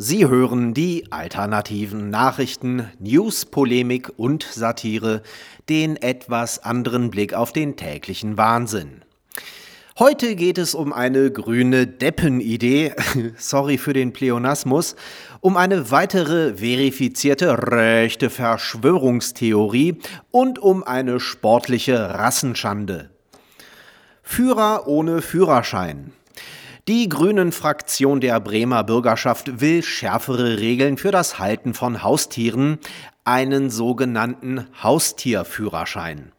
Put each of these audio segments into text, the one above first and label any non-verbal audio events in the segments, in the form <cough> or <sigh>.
Sie hören die alternativen Nachrichten, News, Polemik und Satire, den etwas anderen Blick auf den täglichen Wahnsinn. Heute geht es um eine grüne Deppenidee, <laughs> sorry für den Pleonasmus, um eine weitere verifizierte rechte Verschwörungstheorie und um eine sportliche Rassenschande. Führer ohne Führerschein. Die Grünen-Fraktion der Bremer Bürgerschaft will schärfere Regeln für das Halten von Haustieren, einen sogenannten Haustierführerschein.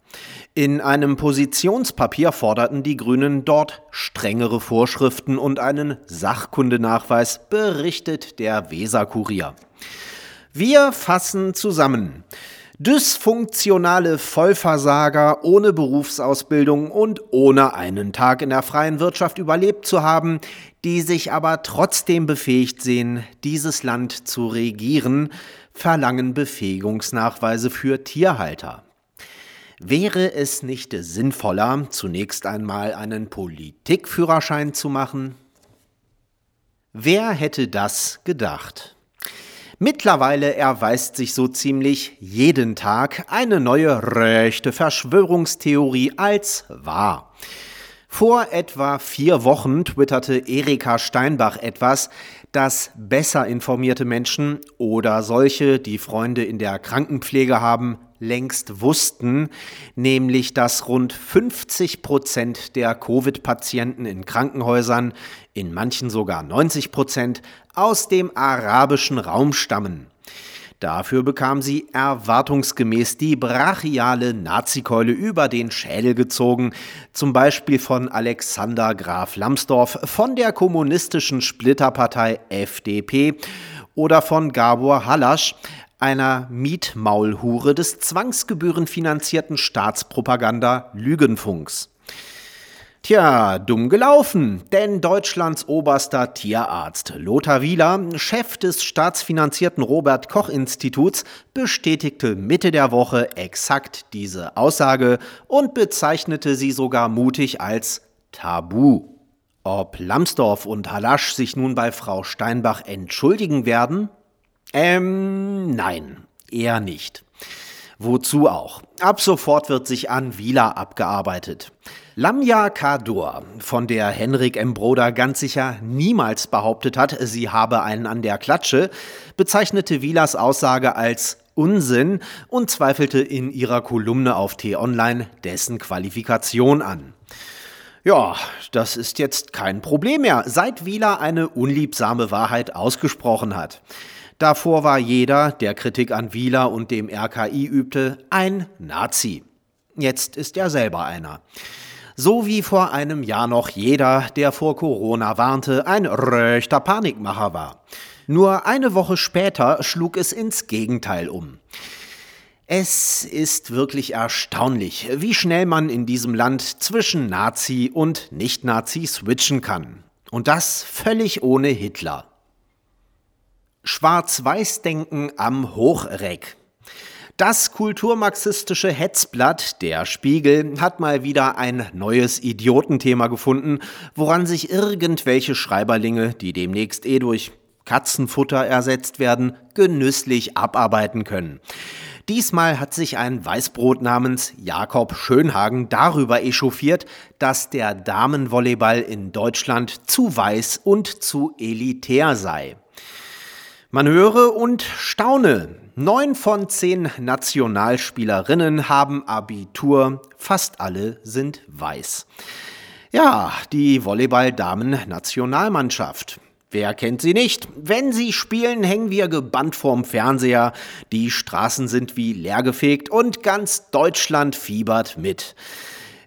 In einem Positionspapier forderten die Grünen dort strengere Vorschriften und einen Sachkundenachweis, berichtet der Weser-Kurier. Wir fassen zusammen. Dysfunktionale Vollversager ohne Berufsausbildung und ohne einen Tag in der freien Wirtschaft überlebt zu haben, die sich aber trotzdem befähigt sehen, dieses Land zu regieren, verlangen Befähigungsnachweise für Tierhalter. Wäre es nicht sinnvoller, zunächst einmal einen Politikführerschein zu machen? Wer hätte das gedacht? Mittlerweile erweist sich so ziemlich jeden Tag eine neue rechte Verschwörungstheorie als wahr. Vor etwa vier Wochen twitterte Erika Steinbach etwas, das besser informierte Menschen oder solche, die Freunde in der Krankenpflege haben, längst wussten, nämlich dass rund 50 Prozent der Covid-Patienten in Krankenhäusern, in manchen sogar 90 Prozent, aus dem arabischen Raum stammen. Dafür bekam sie erwartungsgemäß die brachiale Nazikeule über den Schädel gezogen, zum Beispiel von Alexander Graf Lambsdorff von der kommunistischen Splitterpartei FDP oder von Gabor Halasch, einer Mietmaulhure des zwangsgebührenfinanzierten Staatspropaganda Lügenfunks. Tja, dumm gelaufen, denn Deutschlands oberster Tierarzt Lothar Wieler, Chef des staatsfinanzierten Robert Koch Instituts, bestätigte Mitte der Woche exakt diese Aussage und bezeichnete sie sogar mutig als Tabu. Ob Lambsdorff und Halasch sich nun bei Frau Steinbach entschuldigen werden? Ähm, nein, eher nicht. Wozu auch? Ab sofort wird sich an Wieler abgearbeitet. Lamia Kador, von der Henrik M. Broder ganz sicher niemals behauptet hat, sie habe einen an der Klatsche, bezeichnete Wielers Aussage als Unsinn und zweifelte in ihrer Kolumne auf T-Online dessen Qualifikation an. Ja, das ist jetzt kein Problem mehr, seit Wieler eine unliebsame Wahrheit ausgesprochen hat. Davor war jeder, der Kritik an Wieler und dem RKI übte, ein Nazi. Jetzt ist er selber einer. So wie vor einem Jahr noch jeder, der vor Corona warnte, ein rechter Panikmacher war. Nur eine Woche später schlug es ins Gegenteil um. Es ist wirklich erstaunlich, wie schnell man in diesem Land zwischen Nazi und Nicht-Nazi switchen kann. Und das völlig ohne Hitler. Schwarz-Weiß-Denken am Hochreck. Das kulturmarxistische Hetzblatt, der Spiegel, hat mal wieder ein neues Idiotenthema gefunden, woran sich irgendwelche Schreiberlinge, die demnächst eh durch Katzenfutter ersetzt werden, genüsslich abarbeiten können. Diesmal hat sich ein Weißbrot namens Jakob Schönhagen darüber echauffiert, dass der Damenvolleyball in Deutschland zu weiß und zu elitär sei. Man höre und staune. Neun von zehn Nationalspielerinnen haben Abitur, fast alle sind weiß. Ja, die Volleyball-Damen-Nationalmannschaft. Wer kennt sie nicht? Wenn sie spielen, hängen wir gebannt vorm Fernseher. Die Straßen sind wie leergefegt und ganz Deutschland fiebert mit.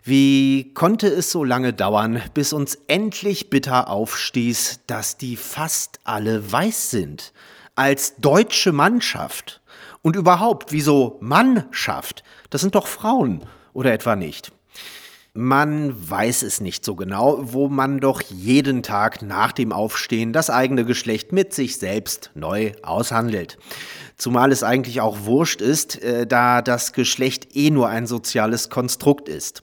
Wie konnte es so lange dauern, bis uns endlich bitter aufstieß, dass die fast alle weiß sind? Als deutsche Mannschaft. Und überhaupt, wieso Mannschaft? Das sind doch Frauen, oder etwa nicht? Man weiß es nicht so genau, wo man doch jeden Tag nach dem Aufstehen das eigene Geschlecht mit sich selbst neu aushandelt. Zumal es eigentlich auch wurscht ist, äh, da das Geschlecht eh nur ein soziales Konstrukt ist.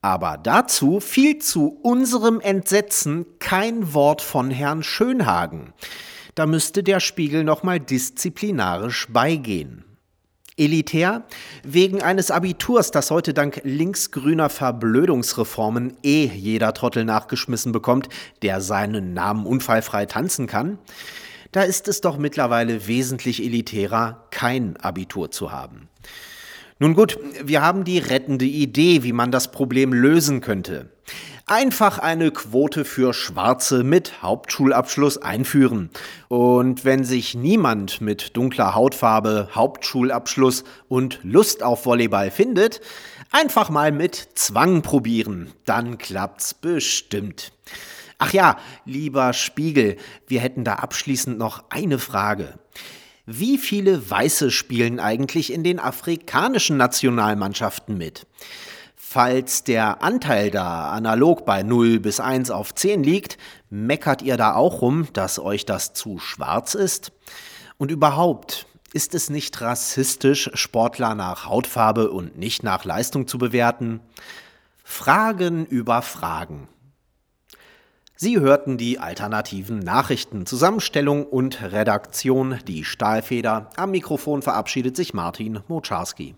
Aber dazu fiel zu unserem Entsetzen kein Wort von Herrn Schönhagen. Da müsste der Spiegel nochmal disziplinarisch beigehen. Elitär wegen eines Abiturs, das heute dank linksgrüner Verblödungsreformen eh jeder Trottel nachgeschmissen bekommt, der seinen Namen unfallfrei tanzen kann. Da ist es doch mittlerweile wesentlich elitärer, kein Abitur zu haben. Nun gut, wir haben die rettende Idee, wie man das Problem lösen könnte. Einfach eine Quote für Schwarze mit Hauptschulabschluss einführen. Und wenn sich niemand mit dunkler Hautfarbe, Hauptschulabschluss und Lust auf Volleyball findet, einfach mal mit Zwang probieren. Dann klappt's bestimmt. Ach ja, lieber Spiegel, wir hätten da abschließend noch eine Frage. Wie viele Weiße spielen eigentlich in den afrikanischen Nationalmannschaften mit? Falls der Anteil da analog bei 0 bis 1 auf 10 liegt, meckert ihr da auch rum, dass euch das zu schwarz ist? Und überhaupt, ist es nicht rassistisch, Sportler nach Hautfarbe und nicht nach Leistung zu bewerten? Fragen über Fragen. Sie hörten die alternativen Nachrichten, Zusammenstellung und Redaktion, die Stahlfeder. Am Mikrofon verabschiedet sich Martin Moczarski.